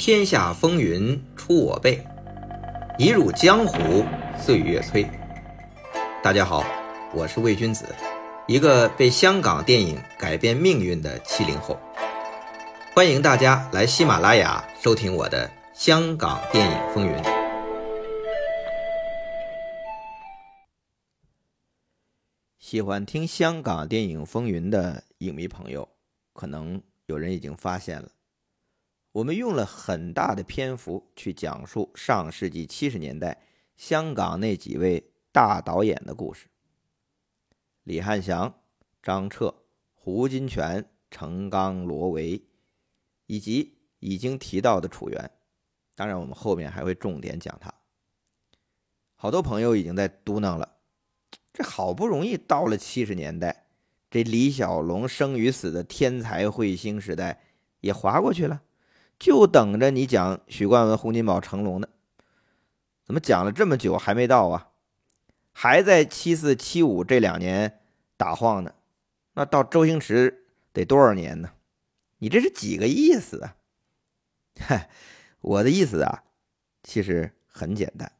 天下风云出我辈，一入江湖岁月催。大家好，我是魏君子，一个被香港电影改变命运的七零后。欢迎大家来喜马拉雅收听我的《香港电影风云》。喜欢听香港电影风云的影迷朋友，可能有人已经发现了，我们用了很大的篇幅去讲述上世纪七十年代香港那几位大导演的故事：李翰祥、张彻、胡金铨、程刚、罗维，以及已经提到的楚原。当然，我们后面还会重点讲他。好多朋友已经在嘟囔了。这好不容易到了七十年代，这李小龙生与死的天才彗星时代也划过去了，就等着你讲许冠文、洪金宝、成龙呢。怎么讲了这么久还没到啊？还在七四七五这两年打晃呢？那到周星驰得多少年呢？你这是几个意思啊？嗨，我的意思啊，其实很简单，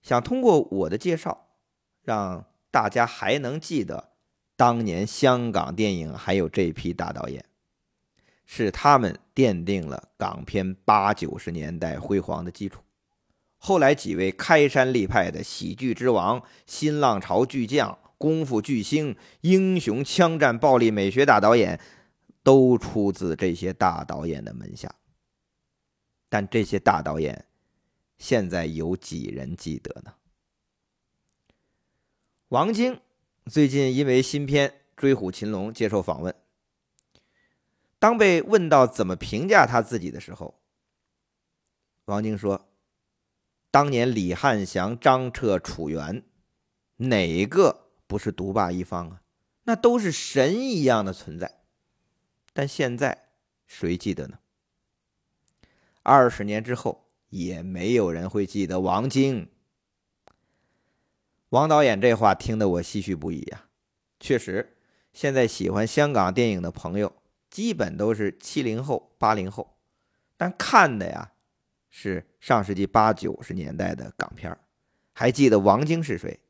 想通过我的介绍。让大家还能记得，当年香港电影还有这批大导演，是他们奠定了港片八九十年代辉煌的基础。后来几位开山立派的喜剧之王、新浪潮巨匠、功夫巨星、英雄枪战暴力美学大导演，都出自这些大导演的门下。但这些大导演，现在有几人记得呢？王晶最近因为新片《追虎擒龙》接受访问，当被问到怎么评价他自己的时候，王晶说：“当年李翰祥、张彻、楚原，哪个不是独霸一方啊？那都是神一样的存在。但现在谁记得呢？二十年之后，也没有人会记得王晶。”王导演这话听得我唏嘘不已呀！确实，现在喜欢香港电影的朋友基本都是七零后、八零后，但看的呀是上世纪八九十年代的港片还记得王晶是谁，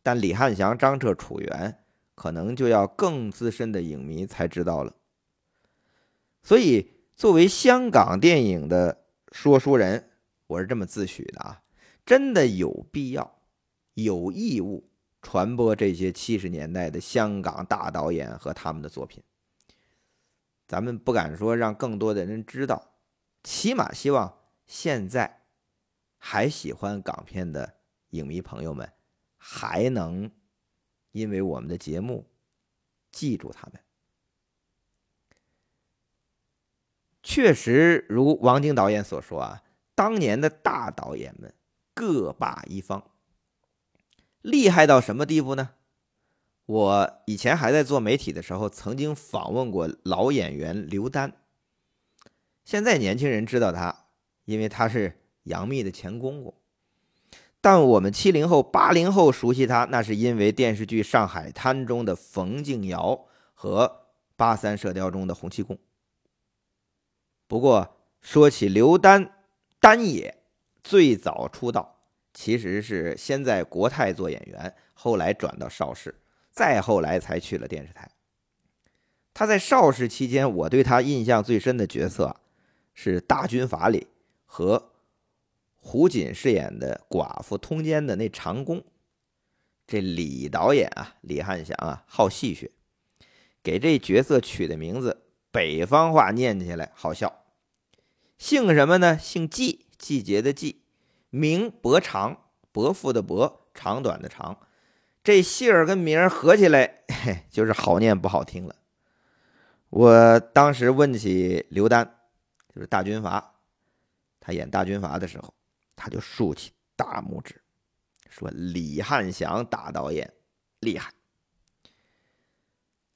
但李翰祥、张彻、楚原可能就要更资深的影迷才知道了。所以，作为香港电影的说书人，我是这么自诩的啊，真的有必要。有义务传播这些七十年代的香港大导演和他们的作品。咱们不敢说让更多的人知道，起码希望现在还喜欢港片的影迷朋友们，还能因为我们的节目记住他们。确实，如王晶导演所说啊，当年的大导演们各霸一方。厉害到什么地步呢？我以前还在做媒体的时候，曾经访问过老演员刘丹。现在年轻人知道他，因为他是杨幂的前公公。但我们七零后、八零后熟悉他，那是因为电视剧《上海滩》中的冯敬尧和《八三射雕》中的洪七公。不过说起刘丹，丹爷最早出道。其实是先在国泰做演员，后来转到邵氏，再后来才去了电视台。他在邵氏期间，我对他印象最深的角色是《大军阀》里和胡锦饰演的寡妇通奸的那长工。这李导演啊，李翰祥啊，好戏谑，给这角色取的名字北方话念起来好笑。姓什么呢？姓季，季节的季。名伯长，伯父的伯，长短的长，这姓儿跟名儿合起来，嘿，就是好念不好听了。我当时问起刘丹，就是大军阀，他演大军阀的时候，他就竖起大拇指，说李翰祥大导演厉害。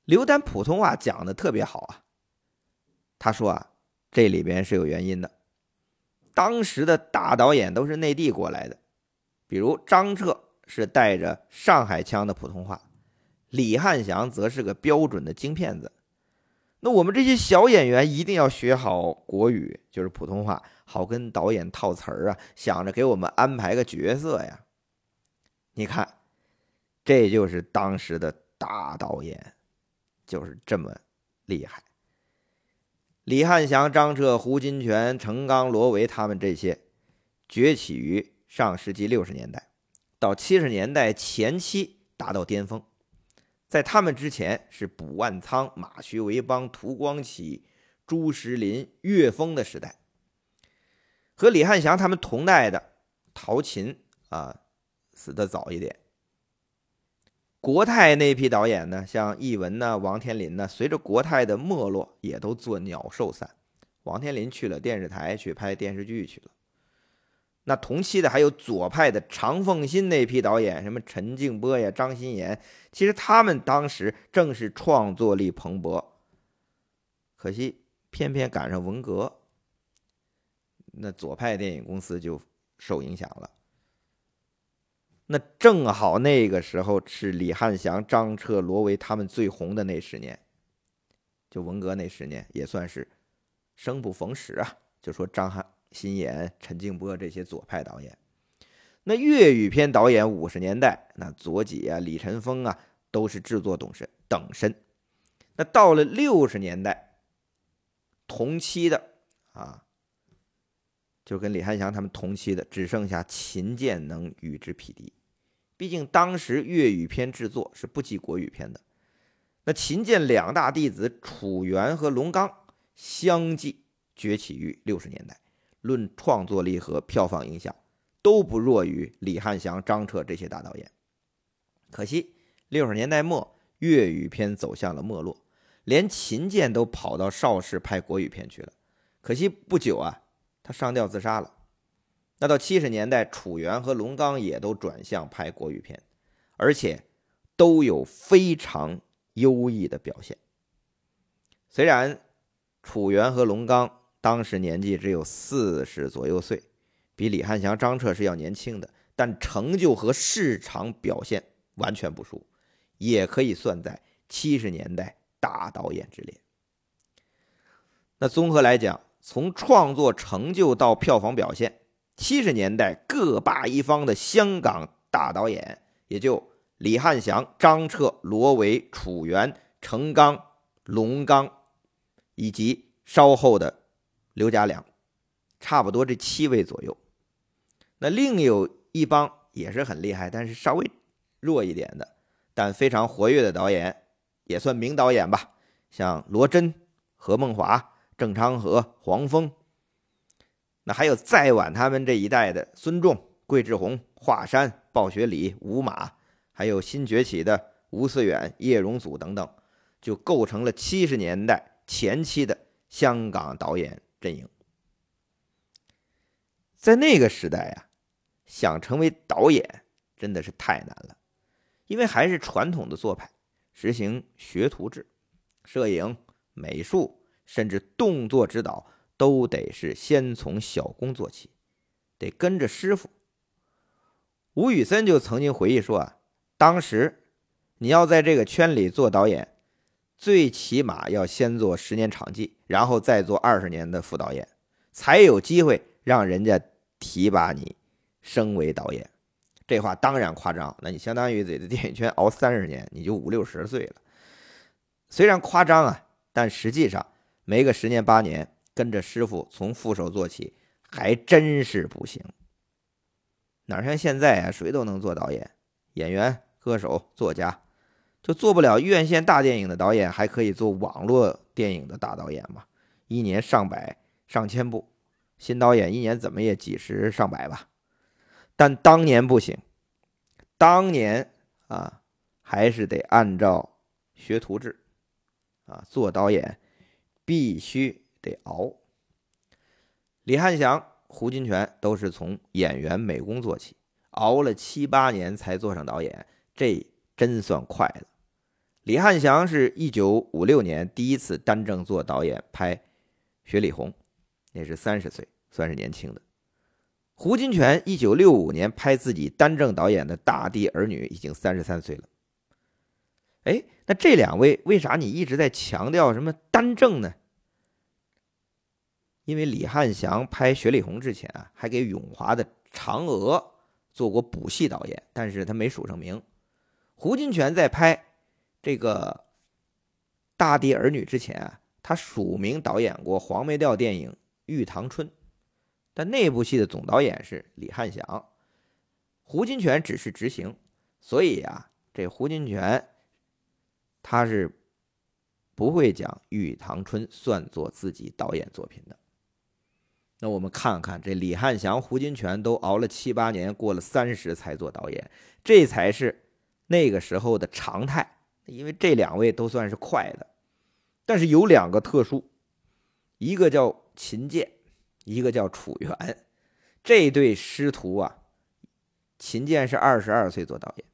刘丹普通话讲的特别好啊，他说啊，这里边是有原因的。当时的大导演都是内地过来的，比如张彻是带着上海腔的普通话，李翰祥则是个标准的京片子。那我们这些小演员一定要学好国语，就是普通话，好跟导演套词儿啊，想着给我们安排个角色呀。你看，这就是当时的大导演，就是这么厉害。李汉祥、张彻、胡金铨、程刚、罗维他们这些崛起于上世纪六十年代，到七十年代前期达到巅峰。在他们之前是卜万仓、马徐维邦、涂光启、朱石林、岳峰的时代。和李汉祥他们同代的陶琴啊，死的早一点。国泰那批导演呢，像易文呢、王天林呢，随着国泰的没落，也都作鸟兽散。王天林去了电视台去拍电视剧去了。那同期的还有左派的常凤新那批导演，什么陈静波呀、张鑫炎，其实他们当时正是创作力蓬勃。可惜偏偏赶上文革，那左派电影公司就受影响了。那正好那个时候是李汉祥、张彻、罗维他们最红的那十年，就文革那十年也算是生不逢时啊。就说张翰。新演陈静波这些左派导演，那粤语片导演五十年代那左几啊李晨风啊都是制作董事等身，那到了六十年代，同期的啊，就跟李汉祥他们同期的只剩下秦建能与之匹敌，毕竟当时粤语片制作是不及国语片的，那秦建两大弟子楚原和龙刚相继崛起于六十年代。论创作力和票房影响，都不弱于李汉祥、张彻这些大导演。可惜六十年代末，粤语片走向了没落，连秦剑都跑到邵氏拍国语片去了。可惜不久啊，他上吊自杀了。那到七十年代，楚原和龙刚也都转向拍国语片，而且都有非常优异的表现。虽然楚原和龙刚。当时年纪只有四十左右岁，比李汉祥、张彻是要年轻的，但成就和市场表现完全不输，也可以算在七十年代大导演之列。那综合来讲，从创作成就到票房表现，七十年代各霸一方的香港大导演，也就李汉祥、张彻、罗维、楚原、程刚、龙刚，以及稍后的。刘家良，差不多这七位左右。那另有一帮也是很厉害，但是稍微弱一点的，但非常活跃的导演，也算名导演吧。像罗真、何梦华、郑昌和、黄峰。那还有再晚他们这一代的孙仲、桂志红、华山、鲍学礼、吴马，还有新崛起的吴思远、叶荣祖等等，就构成了七十年代前期的香港导演。阵营在那个时代啊，想成为导演真的是太难了，因为还是传统的做派，实行学徒制，摄影、美术甚至动作指导都得是先从小工做起，得跟着师傅。吴宇森就曾经回忆说啊，当时你要在这个圈里做导演。最起码要先做十年场记，然后再做二十年的副导演，才有机会让人家提拔你升为导演。这话当然夸张，那你相当于得在电影圈熬三十年，你就五六十岁了。虽然夸张啊，但实际上没个十年八年，跟着师傅从副手做起，还真是不行。哪像现在啊，谁都能做导演、演员、歌手、作家。就做不了院线大电影的导演，还可以做网络电影的大导演嘛？一年上百上千部，新导演一年怎么也几十上百吧。但当年不行，当年啊，还是得按照学徒制啊，做导演必须得熬。李汉祥、胡金铨都是从演员美工做起，熬了七八年才做上导演，这。真算快了。李汉祥是一九五六年第一次单正做导演拍《雪里红》，那是三十岁，算是年轻的。胡金铨一九六五年拍自己单正导演的《大地儿女》，已经三十三岁了。哎，那这两位为啥你一直在强调什么单正呢？因为李汉祥拍《雪里红》之前啊，还给永华的《嫦娥》做过补戏导演，但是他没署上名。胡金铨在拍这个《大地儿女》之前啊，他署名导演过黄梅调电影《玉堂春》，但那部戏的总导演是李汉祥，胡金铨只是执行，所以啊，这胡金铨他是不会将《玉堂春》算作自己导演作品的。那我们看看，这李汉祥、胡金铨都熬了七八年，过了三十才做导演，这才是那个时候的常态。因为这两位都算是快的，但是有两个特殊，一个叫秦建，一个叫楚原。这对师徒啊，秦建是二十二岁做导演，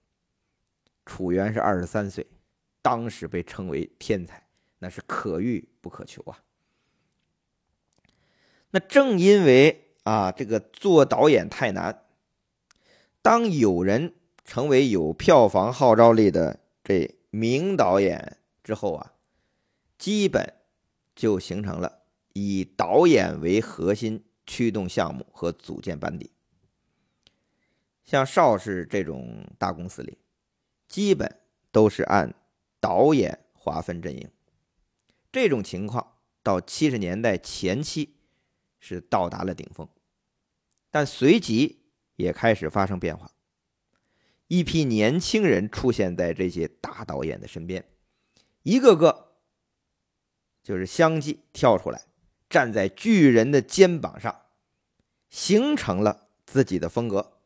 楚原是二十三岁，当时被称为天才，那是可遇不可求啊。那正因为啊，这个做导演太难，当有人成为有票房号召力的这名导演之后啊，基本就形成了以导演为核心驱动项目和组建班底。像邵氏这种大公司里，基本都是按导演划分阵营。这种情况到七十年代前期。是到达了顶峰，但随即也开始发生变化。一批年轻人出现在这些大导演的身边，一个个就是相继跳出来，站在巨人的肩膀上，形成了自己的风格，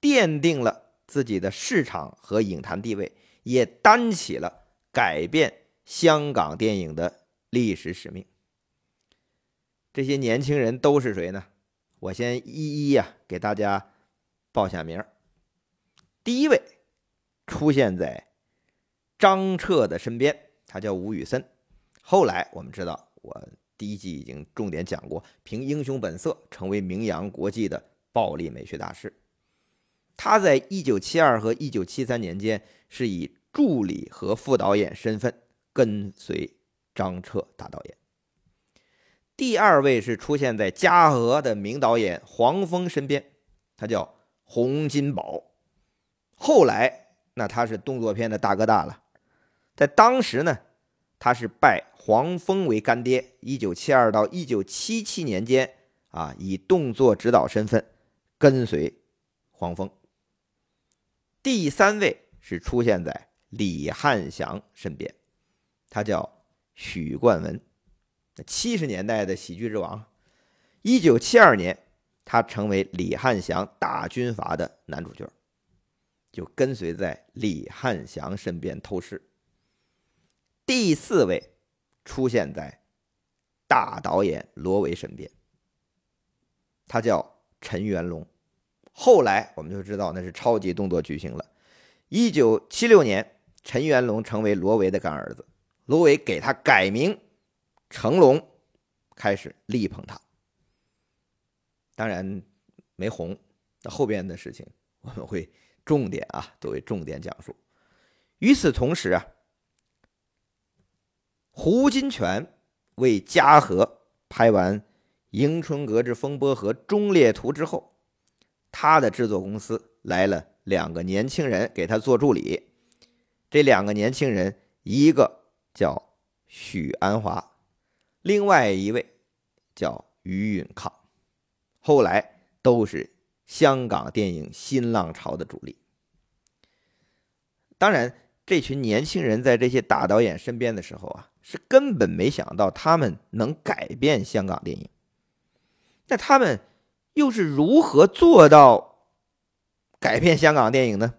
奠定了自己的市场和影坛地位，也担起了改变香港电影的历史使命。这些年轻人都是谁呢？我先一一呀给大家报下名第一位出现在张彻的身边，他叫吴宇森。后来我们知道，我第一集已经重点讲过，凭《英雄本色》成为名扬国际的暴力美学大师。他在一九七二和一九七三年间是以助理和副导演身份跟随张彻大导演。第二位是出现在嘉禾的名导演黄峰身边，他叫洪金宝。后来，那他是动作片的大哥大了。在当时呢，他是拜黄蜂为干爹。一九七二到一九七七年间，啊，以动作指导身份跟随黄蜂。第三位是出现在李汉祥身边，他叫许冠文。七十年代的喜剧之王，一九七二年，他成为李汉祥大军阀的男主角，就跟随在李汉祥身边偷师。第四位出现在大导演罗维身边，他叫陈元龙，后来我们就知道那是超级动作巨星了。一九七六年，陈元龙成为罗维的干儿子，罗维给他改名。成龙开始力捧他，当然没红。后边的事情我们会重点啊，作为重点讲述。与此同时啊，胡金铨为嘉禾拍完《迎春阁之风波》和《忠烈图》之后，他的制作公司来了两个年轻人给他做助理。这两个年轻人，一个叫许鞍华。另外一位叫于允康，后来都是香港电影新浪潮的主力。当然，这群年轻人在这些大导演身边的时候啊，是根本没想到他们能改变香港电影。那他们又是如何做到改变香港电影呢？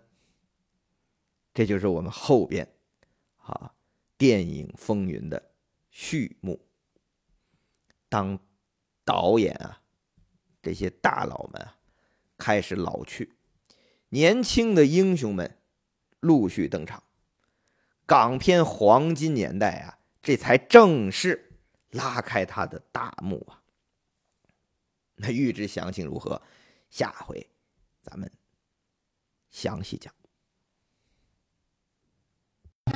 这就是我们后边啊电影风云的序幕。当导演啊，这些大佬们啊开始老去，年轻的英雄们陆续登场，港片黄金年代啊，这才正式拉开他的大幕啊。那预知详情如何，下回咱们详细讲。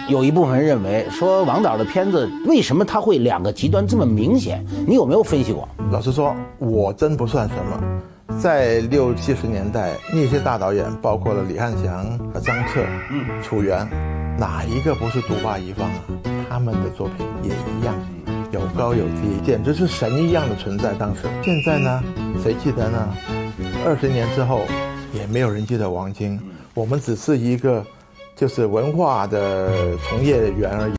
有一部分人认为说王导的片子为什么他会两个极端这么明显？你有没有分析过？老实说，我真不算什么。在六七十年代，那些大导演，包括了李翰祥和张彻、嗯、楚原，哪一个不是独霸一方啊？他们的作品也一样，有高有低，简直是神一样的存在。当时，现在呢，谁记得呢？二十年之后，也没有人记得王晶。我们只是一个，就是文化的从业员而已。